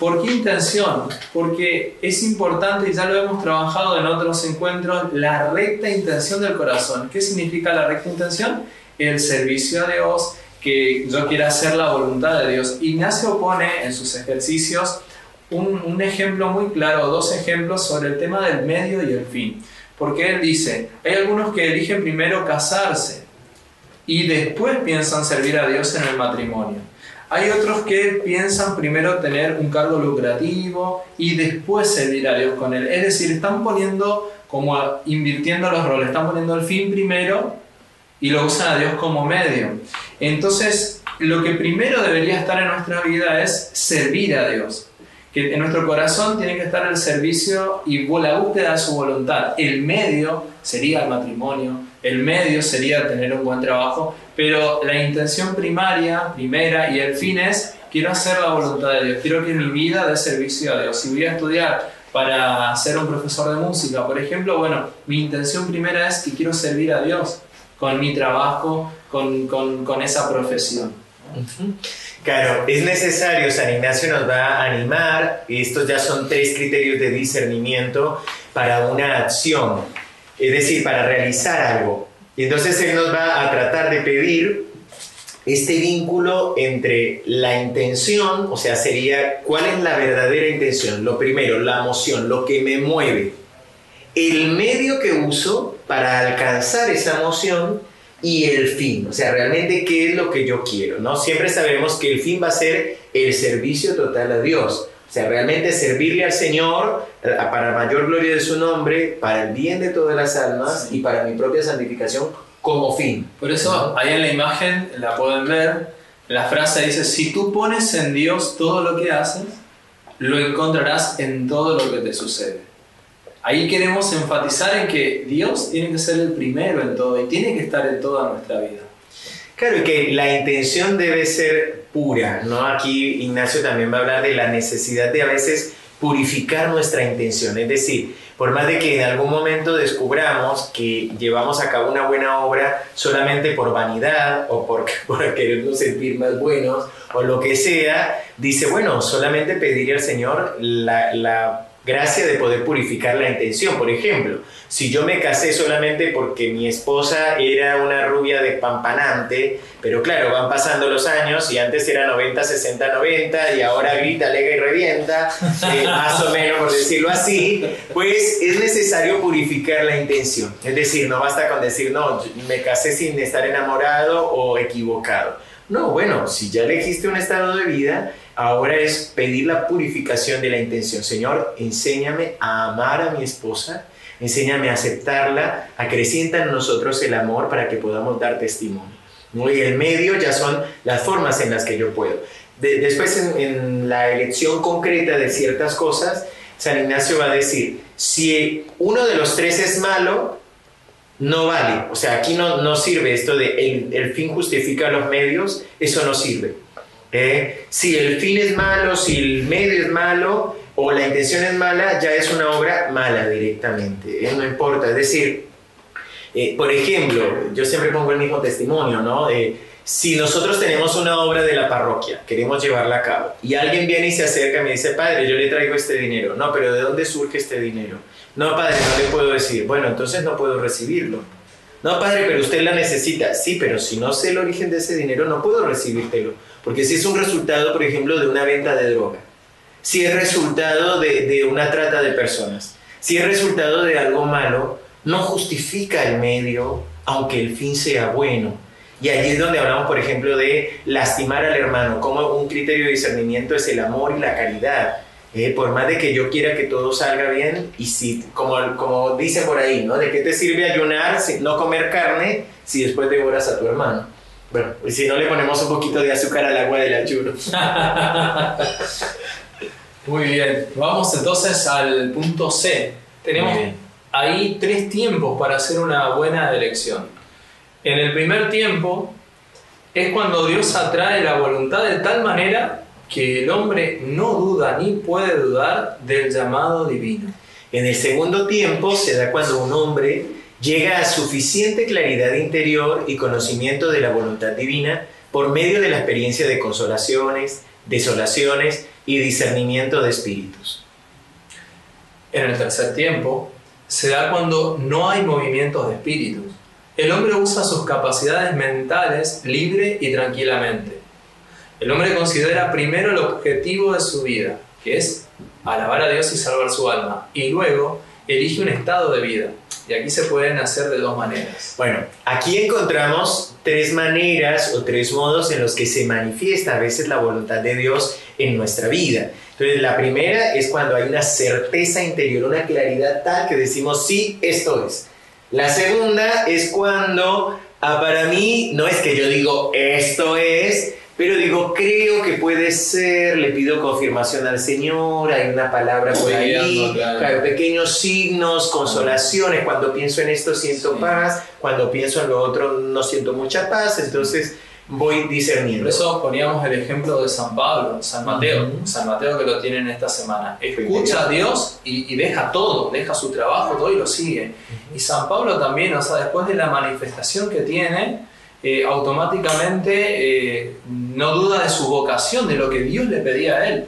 ¿Por qué intención? Porque es importante, y ya lo hemos trabajado en otros encuentros, la recta intención del corazón. ¿Qué significa la recta intención? El servicio a Dios, que yo quiera hacer la voluntad de Dios. Ignacio pone en sus ejercicios un, un ejemplo muy claro, dos ejemplos sobre el tema del medio y el fin. Porque él dice, hay algunos que eligen primero casarse y después piensan servir a Dios en el matrimonio. Hay otros que piensan primero tener un cargo lucrativo y después servir a Dios con él. Es decir, están poniendo como invirtiendo los roles, están poniendo el fin primero y lo usan a Dios como medio. Entonces, lo que primero debería estar en nuestra vida es servir a Dios. Que en nuestro corazón tiene que estar el servicio y la búsqueda de su voluntad. El medio sería el matrimonio, el medio sería tener un buen trabajo, pero la intención primaria, primera y el fin es, quiero hacer la voluntad de Dios, quiero que mi vida dé servicio a Dios. Si voy a estudiar para ser un profesor de música, por ejemplo, bueno, mi intención primera es que quiero servir a Dios con mi trabajo, con, con, con esa profesión. Claro, es necesario, San Ignacio nos va a animar, y estos ya son tres criterios de discernimiento para una acción, es decir, para realizar algo. Y entonces él nos va a tratar de pedir este vínculo entre la intención, o sea, sería cuál es la verdadera intención, lo primero, la emoción, lo que me mueve, el medio que uso para alcanzar esa emoción y el fin, o sea, realmente qué es lo que yo quiero, ¿no? Siempre sabemos que el fin va a ser el servicio total a Dios, o sea, realmente servirle al Señor eh, para mayor gloria de su nombre, para el bien de todas las almas y para mi propia santificación como fin. Por eso, ahí en la imagen, la pueden ver, la frase dice, si tú pones en Dios todo lo que haces, lo encontrarás en todo lo que te sucede. Ahí queremos enfatizar en que Dios tiene que ser el primero en todo y tiene que estar en toda nuestra vida. Claro, y que la intención debe ser pura, ¿no? Aquí Ignacio también va a hablar de la necesidad de a veces purificar nuestra intención, es decir, por más de que en algún momento descubramos que llevamos a cabo una buena obra solamente por vanidad o por, por querernos sentir más buenos o lo que sea, dice, bueno, solamente pedirle al Señor la, la gracia de poder purificar la intención. Por ejemplo, si yo me casé solamente porque mi esposa era una rubia de pampanante, pero claro, van pasando los años y antes era 90, 60, 90 y ahora grita, alega y revienta, eh, más o menos por decirlo así, pues es necesario purificar la intención. Es decir, no basta con decir, no, me casé sin estar enamorado o equivocado. No, bueno, si ya elegiste un estado de vida, ahora es pedir la purificación de la intención. Señor, enséñame a amar a mi esposa, enséñame a aceptarla, acrecienta en nosotros el amor para que podamos dar testimonio. ¿no? Y el medio ya son las formas en las que yo puedo. De- después, en la elección concreta de ciertas cosas, San Ignacio va a decir, si uno de los tres es malo, no vale. O sea, aquí no, no sirve esto de el, fin justifica los medios, eso no sirve. ¿eh? Si el fin es malo, si el medio es malo o la intención es mala, ya es una obra mala directamente. ¿eh? No importa. Es decir, eh, por ejemplo, yo siempre pongo el mismo testimonio, ¿no? Si nosotros tenemos una obra de la parroquia, queremos llevarla a cabo, y alguien viene y se acerca y me dice, padre, yo le traigo este dinero. No, pero ¿de dónde surge este dinero? No, padre, no le puedo decir. Bueno, entonces no puedo recibirlo. No, padre, pero usted la necesita. Sí, pero si no sé el origen de ese dinero, no puedo recibírtelo. Porque si es un resultado, por ejemplo, de una venta de droga, si es resultado de, una trata de personas, si es resultado de algo malo, no justifica el medio, aunque el fin sea bueno. Y allí es donde hablamos, por ejemplo, de lastimar al hermano, como un criterio de discernimiento es el amor y la caridad. Eh, por más de que yo quiera que todo salga bien, y si, como, como dicen por ahí, ¿no? ¿De qué te sirve ayunar, no comer carne, si después devoras a tu hermano? Bueno, y si no le ponemos un poquito de azúcar al agua del ayuno. Muy bien, vamos entonces al punto C. Tenemos ahí tres tiempos para hacer una buena elección. En el primer tiempo es cuando Dios atrae la voluntad de tal manera que el hombre no duda ni puede dudar del llamado divino. En el segundo tiempo se da cuando un hombre llega a suficiente claridad interior y conocimiento de la voluntad divina por medio de la experiencia de consolaciones, desolaciones y discernimiento de espíritus. En el tercer tiempo se da cuando no hay movimientos de espíritus. El hombre usa sus capacidades mentales libre y tranquilamente. El hombre considera primero el objetivo de su vida, que es alabar a Dios y salvar su alma, y luego elige un estado de vida. Y aquí se pueden hacer de dos maneras. Bueno, aquí encontramos tres maneras o tres modos en los que se manifiesta a veces la voluntad de Dios en nuestra vida. Entonces, la primera es cuando hay una certeza interior, una claridad tal que decimos, sí, esto es. La segunda es cuando, ah, para mí, no es que yo digo, esto es, pero digo, creo que puede ser, le pido confirmación al Señor, hay una palabra por ahí, pequeños signos, consolaciones, cuando pienso en esto siento paz, cuando pienso en lo otro no siento mucha paz, entonces voy discerniendo. Por eso poníamos el ejemplo de San Pablo, San Mateo, San Mateo que lo tienen esta semana. Escucha a Dios y, deja todo, deja su trabajo, todo y lo sigue. Y San Pablo también, o sea, después de la manifestación que tiene, eh, automáticamente eh, no duda de su vocación, de lo que Dios le pedía a él.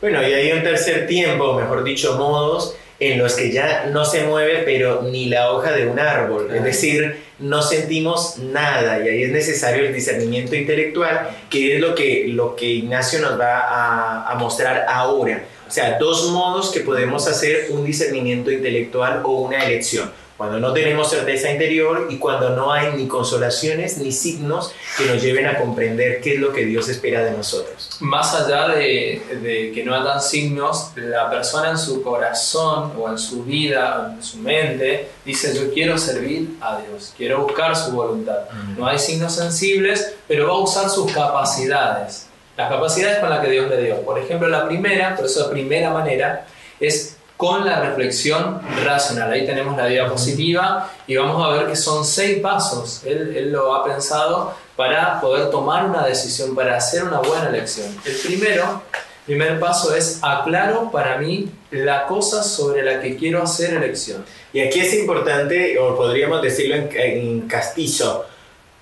Bueno, y hay un tercer tiempo, mejor dicho, modos en los que ya no se mueve, pero ni la hoja de un árbol. Es decir, no sentimos nada y ahí es necesario el discernimiento intelectual, que es lo que, lo que Ignacio nos va a, a mostrar ahora. O sea, dos modos que podemos hacer un discernimiento intelectual o una elección cuando no tenemos certeza interior y cuando no hay ni consolaciones ni signos que nos lleven a comprender qué es lo que Dios espera de nosotros. Más allá de, que no hagan signos, la persona en su corazón o en su vida, en su mente, dice yo quiero servir a Dios, quiero buscar su voluntad. No hay signos sensibles, pero va a usar sus capacidades. Las capacidades con las que Dios le dio. Por ejemplo, la primera, por eso la primera manera, es con la reflexión racional. Ahí tenemos la diapositiva y vamos a ver que son seis pasos. Él, lo ha pensado para poder tomar una decisión, para hacer una buena elección. El primero, primer paso es aclaro para mí la cosa sobre la que quiero hacer elección. Y aquí es importante, o podríamos decirlo en, en castizo,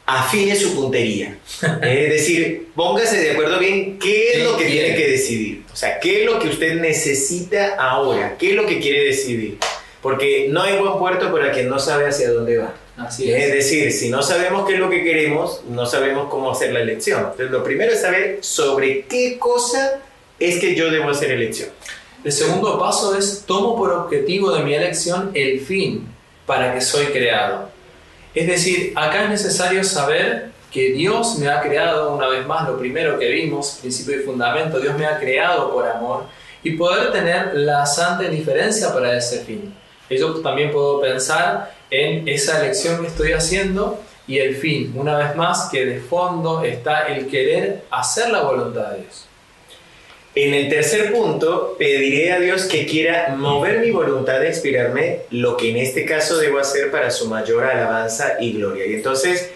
afine su puntería. es decir, póngase de acuerdo bien qué es lo que tiene que decidir. O sea, qué es lo que usted necesita ahora, qué es lo que quiere decidir. Porque no hay buen puerto para quien no sabe hacia dónde va. Así es. es decir, si no sabemos qué es lo que queremos, no sabemos cómo hacer la elección. Entonces, lo primero es saber sobre qué cosa es que yo debo hacer elección. El segundo paso es tomo por objetivo de mi elección el fin para que soy creado. Es decir, acá es necesario saber que Dios me ha creado, una vez más, lo primero que vimos, principio y fundamento, Dios me ha creado por amor y poder tener la santa indiferencia para ese fin. Yo también puedo pensar en esa elección que estoy haciendo y el fin, una vez más, que de fondo está el querer hacer la voluntad de Dios. En el tercer punto, pediré a Dios que quiera mover mi voluntad de inspirarme lo que en este caso debo hacer para su mayor alabanza y gloria. Y entonces,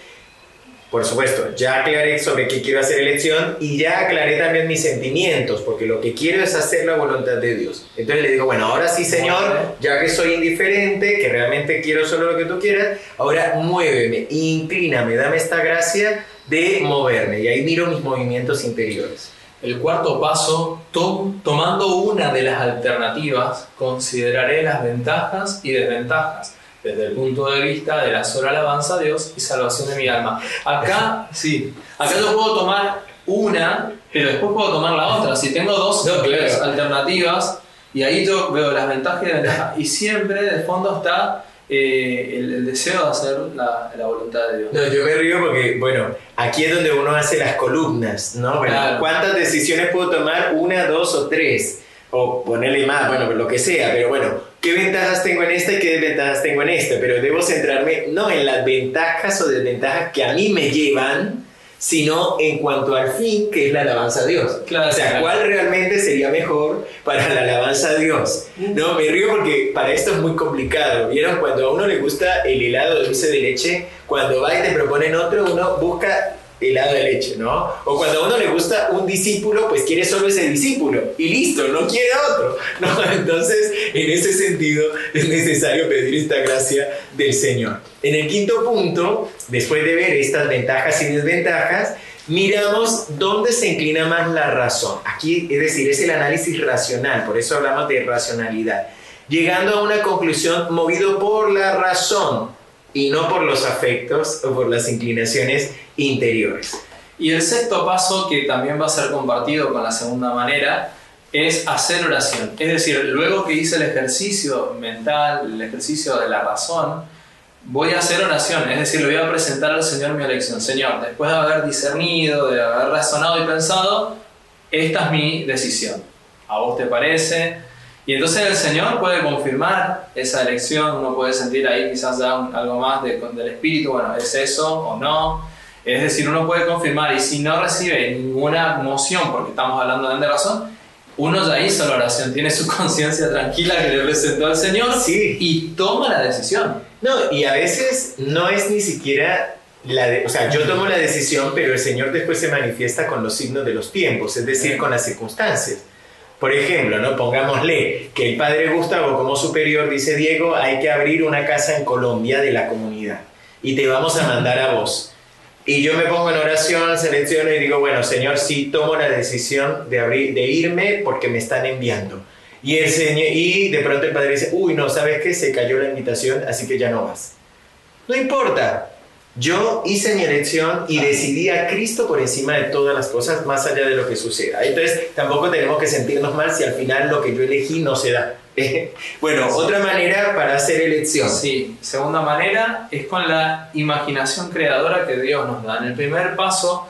por supuesto, ya aclaré sobre qué quiero hacer elección y ya aclaré también mis sentimientos, porque lo que quiero es hacer la voluntad de Dios. Entonces le digo, bueno, ahora sí, Señor, ya que soy indiferente, que realmente quiero solo lo que tú quieras, ahora muéveme, inclíname, dame esta gracia de moverme. Y ahí miro mis movimientos interiores. El cuarto paso, tomando una de las alternativas, consideraré las ventajas y desventajas desde el punto de vista de la sola alabanza a Dios y salvación de mi alma. Acá, sí, acá yo puedo tomar una, pero después puedo tomar la otra. Si tengo dos alternativas, y ahí yo veo las ventajas y desventajas, y siempre de fondo está eh, el, el deseo de hacer la, la voluntad de Dios. No, yo me río porque, bueno, aquí es donde uno hace las columnas, ¿no? Claro. ¿Cuántas decisiones puedo tomar? Una, dos o tres. O ponerle más, bueno, lo que sea, pero bueno, ¿qué ventajas tengo en esta y qué desventajas tengo en esta? Pero debo centrarme no en las ventajas o desventajas que a mí me llevan, sino en cuanto al fin, que es la alabanza a Dios. Claro, o sea, claro. ¿cuál realmente sería mejor para la alabanza a Dios? No, me río porque para esto es muy complicado. ¿Vieron? Cuando a uno le gusta el helado dulce de leche, cuando va y te proponen otro, uno busca helado de leche, ¿no? O cuando a uno le gusta un discípulo, pues quiere solo ese discípulo y listo, no quiere otro, ¿no? Entonces, en ese sentido, es necesario pedir esta gracia del Señor. En el quinto punto, después de ver estas ventajas y desventajas, miramos dónde se inclina más la razón. Aquí, es decir, es el análisis racional, por eso hablamos de racionalidad. Llegando a una conclusión movido por la razón y no por los afectos o por las inclinaciones interiores. Y el sexto paso, que también va a ser compartido con la segunda manera, es hacer oración. Es decir, luego que hice el ejercicio mental, el ejercicio de la razón, voy a hacer oración. Es decir, le voy a presentar al Señor mi elección. Señor, después de haber discernido, de haber razonado y pensado, esta es mi decisión. ¿A vos te parece? Y entonces el Señor puede confirmar esa elección, uno puede sentir ahí quizás ya un- algo más de- del Espíritu, bueno, ¿es eso o no? Es decir, uno puede confirmar y si no recibe ninguna moción, porque estamos hablando de de razón, uno ya hizo la oración, tiene su conciencia tranquila que le presentó al Señor Sí. y toma la decisión. No, y a veces no es ni siquiera la de- o sea, yo tomo la decisión, pero el Señor después se manifiesta con los signos de los tiempos, es decir, con las circunstancias. Por ejemplo, ¿no? pongámosle que el padre Gustavo como superior dice, Diego, hay que abrir una casa en Colombia de la comunidad y te vamos a mandar a vos. Y yo me pongo en oración, selecciono y digo, bueno, Señor, sí tomo la decisión de, abrir, de irme porque me están enviando. Y, el señor, y de pronto el padre dice, uy, no, ¿sabes qué? Se cayó la invitación, así que ya no vas. No importa. Yo hice mi elección y decidí a Cristo por encima de todas las cosas, más allá de lo que suceda. Entonces, tampoco tenemos que sentirnos mal si al final lo que yo elegí no se da. bueno, otra manera para hacer elección. Sí, segunda manera es con la imaginación creadora que Dios nos da. En el primer paso,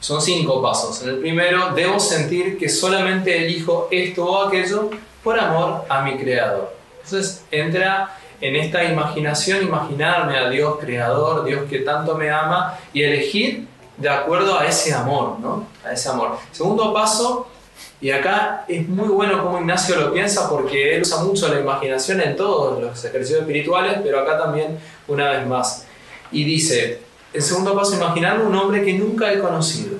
son cinco pasos. En el primero, debo sentir que solamente elijo esto o aquello por amor a mi creador. Entonces entra en esta imaginación, imaginarme a Dios creador, Dios que tanto me ama, y elegir de acuerdo a ese amor, ¿no? A ese amor. Segundo paso, y acá es muy bueno como Ignacio lo piensa porque él usa mucho la imaginación en todos los ejercicios espirituales, pero acá también una vez más. Y dice, el segundo paso, imaginarme un hombre que nunca he conocido.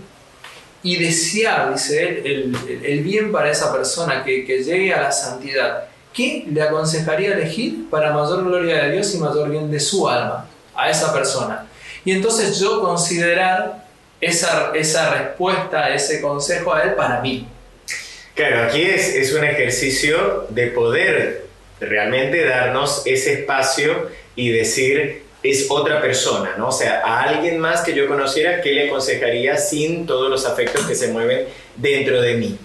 Y desear, dice él, el, el- bien para esa persona, que, que llegue a la santidad. ¿Qué le aconsejaría elegir para mayor gloria de Dios y mayor bien de su alma a esa persona? Y entonces yo considerar esa, esa respuesta, ese consejo a él para mí. Claro, aquí es, es un ejercicio de poder realmente darnos ese espacio y decir, es otra persona, ¿no? O sea, a alguien más que yo conociera, ¿qué le aconsejaría sin todos los afectos que se mueven dentro de mí?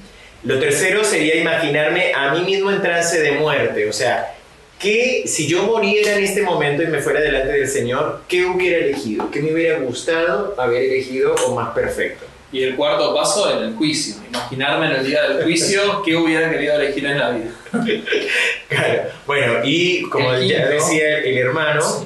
Lo tercero sería imaginarme a mí mismo en trance de muerte, o sea, que si yo muriera en este momento y me fuera delante del Señor, ¿qué hubiera elegido? ¿Qué me hubiera gustado haber elegido o más perfecto? Y el cuarto paso en el juicio. Imaginarme en el día del juicio qué hubiera querido elegir en la vida. Claro, bueno, y como El ya quinto. decía el hermano, Sí.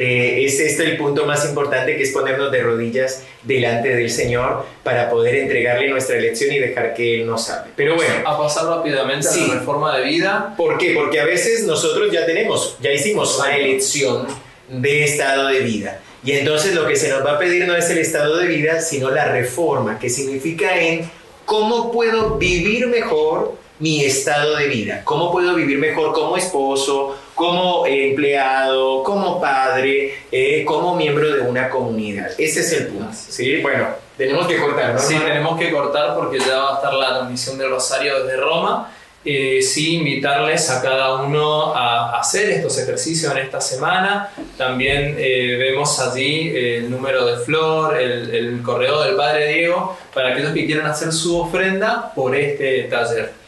Eh, es este el punto más importante que es ponernos de rodillas delante del Señor para poder entregarle nuestra elección y dejar que Él nos hable. Pero bueno, A pasar rápidamente a Sí. la reforma de vida. ¿por qué? Porque a veces nosotros ya tenemos, ya hicimos una elección de estado de vida. Y entonces lo que se nos va a pedir no es el estado de vida, sino la reforma, que significa en cómo puedo vivir mejor mi estado de vida, cómo puedo vivir mejor como esposo, como empleado, como padre, eh, como miembro de una comunidad. Ese es el punto. ¿sí? Bueno, tenemos que cortar, ¿no? Sí, tenemos que cortar porque ya va a estar la transmisión del Rosario desde Roma. Eh, sí, invitarles a cada uno a hacer estos ejercicios en esta semana. También eh, vemos allí el número de Flor, el, el correo del Padre Diego, para aquellos que quieran hacer su ofrenda por este taller.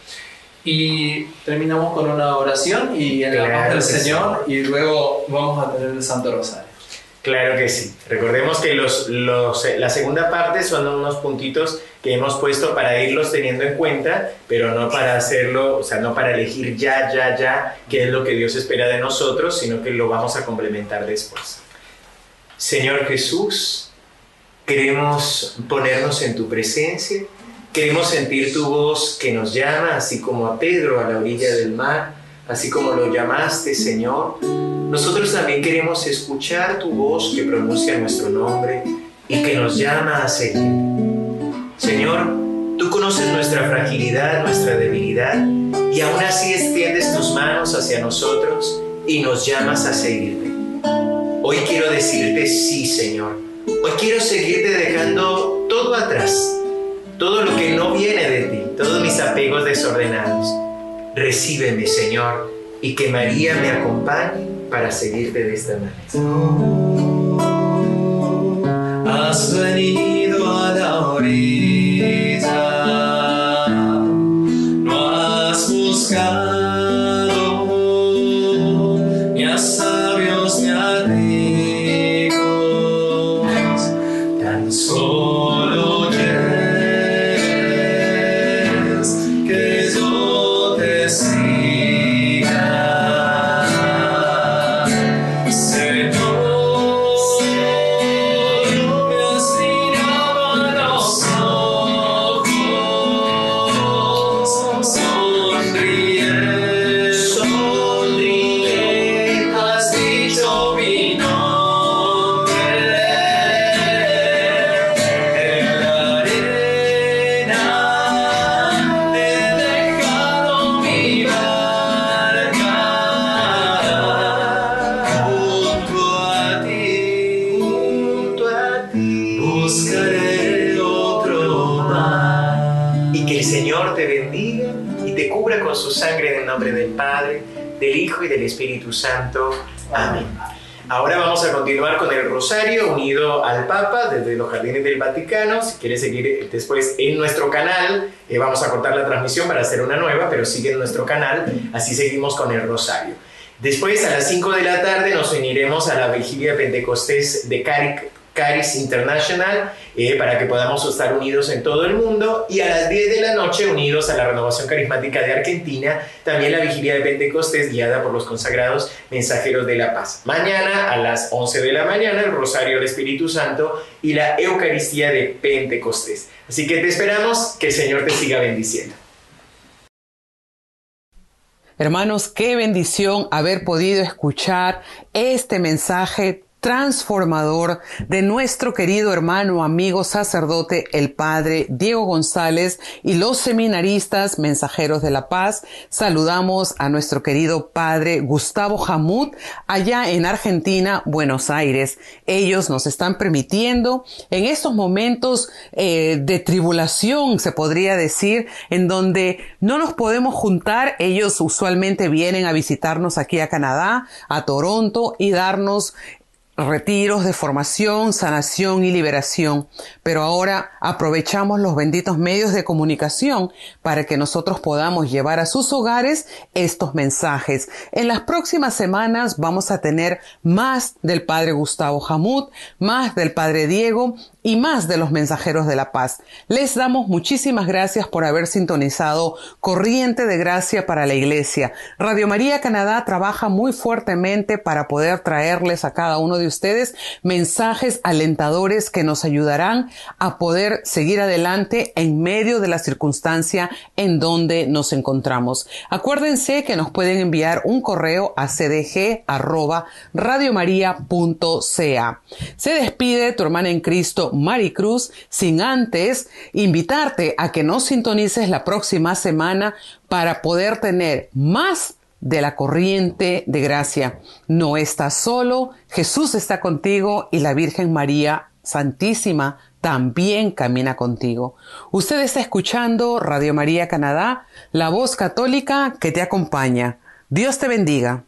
Y terminamos con una oración y en la Claro paz del que sí. Señor y luego vamos a tener el Santo Rosario. Claro que sí. Recordemos que los, los, la segunda parte son unos puntitos que hemos puesto para irlos teniendo en cuenta, pero no para hacerlo, o sea, no para elegir ya, ya, ya qué es lo que Dios espera de nosotros, sino que lo vamos a complementar después. Señor Jesús, queremos ponernos en tu presencia, queremos sentir tu voz que nos llama, así como a Pedro a la orilla del mar, así como lo llamaste, Señor. Nosotros también queremos escuchar tu voz que pronuncia nuestro nombre y que nos llama a seguir. Señor, tú conoces nuestra fragilidad, nuestra debilidad, y aún así extiendes tus manos hacia nosotros y nos llamas a seguirte. Hoy quiero decirte sí, Señor. Hoy quiero seguirte dejando todo atrás, todo lo que no viene de ti, todos mis apegos desordenados. Recíbeme, Señor, y que María me acompañe para seguirte de esta manera. Has venido Santo. Amén. Ahora vamos a continuar con el rosario unido al Papa desde los jardines del Vaticano. Si quieres seguir después en nuestro canal, eh, vamos a cortar la transmisión para hacer una nueva, pero sigue en nuestro canal, así seguimos con el rosario. Después, a las 5 de la tarde, nos uniremos a la vigilia Pentecostés de Cari- Caris International eh, para que podamos estar unidos en todo el mundo. Y a las 10 de la noche, unidos a la Renovación Carismática de Argentina, también la vigilia de Pentecostés guiada por los consagrados mensajeros de la paz. Mañana, a las 11 de la mañana, el Rosario del Espíritu Santo y la Eucaristía de Pentecostés. Así que te esperamos, que el Señor te siga bendiciendo. Hermanos, qué bendición haber podido escuchar este mensaje transformador de nuestro querido hermano, amigo, sacerdote, el padre Diego González y los seminaristas mensajeros de la paz. Saludamos a nuestro querido padre Gustavo Jamut allá en Argentina, Buenos Aires. Ellos nos están permitiendo en estos momentos eh, de tribulación, se podría decir, en donde no nos podemos juntar. Ellos usualmente vienen a visitarnos aquí a Canadá, a Toronto y darnos retiros de formación, sanación y liberación, pero ahora aprovechamos los benditos medios de comunicación para que nosotros podamos llevar a sus hogares estos mensajes. En las próximas semanas vamos a tener más del Padre Gustavo Jamut, más del Padre Diego y más de los mensajeros de la paz. Les damos muchísimas gracias por haber sintonizado Corriente de Gracia para la Iglesia. Radio María Canadá trabaja muy fuertemente para poder traerles a cada uno de ustedes mensajes alentadores que nos ayudarán a poder seguir adelante en medio de la circunstancia en donde nos encontramos. Acuérdense que nos pueden enviar un correo a cdg@radiomaria.ca. Se despide tu hermana en Cristo Maricruz sin antes invitarte a que nos sintonices la próxima semana para poder tener más de la corriente de gracia. No estás solo, Jesús está contigo y la Virgen María Santísima también camina contigo. Usted está escuchando Radio María Canadá, la voz católica que te acompaña. Dios te bendiga.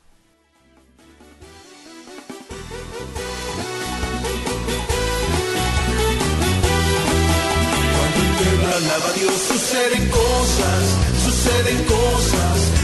Suceden cosas, suceden cosas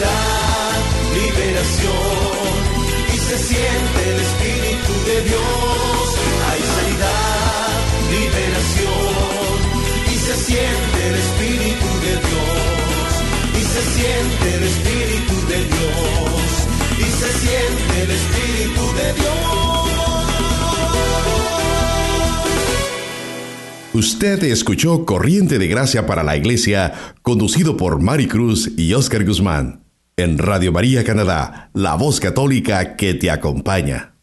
Sanidad, liberación y se siente el Espíritu de Dios. Hay sanidad, liberación y se siente el Espíritu de Dios. Y se siente el Espíritu de Dios. Y se siente el Espíritu de Dios. Usted escuchó Corriente de Gracia para la Iglesia, conducido por Mari Cruz y Oscar Guzmán. En Radio María Canadá, la voz católica que te acompaña.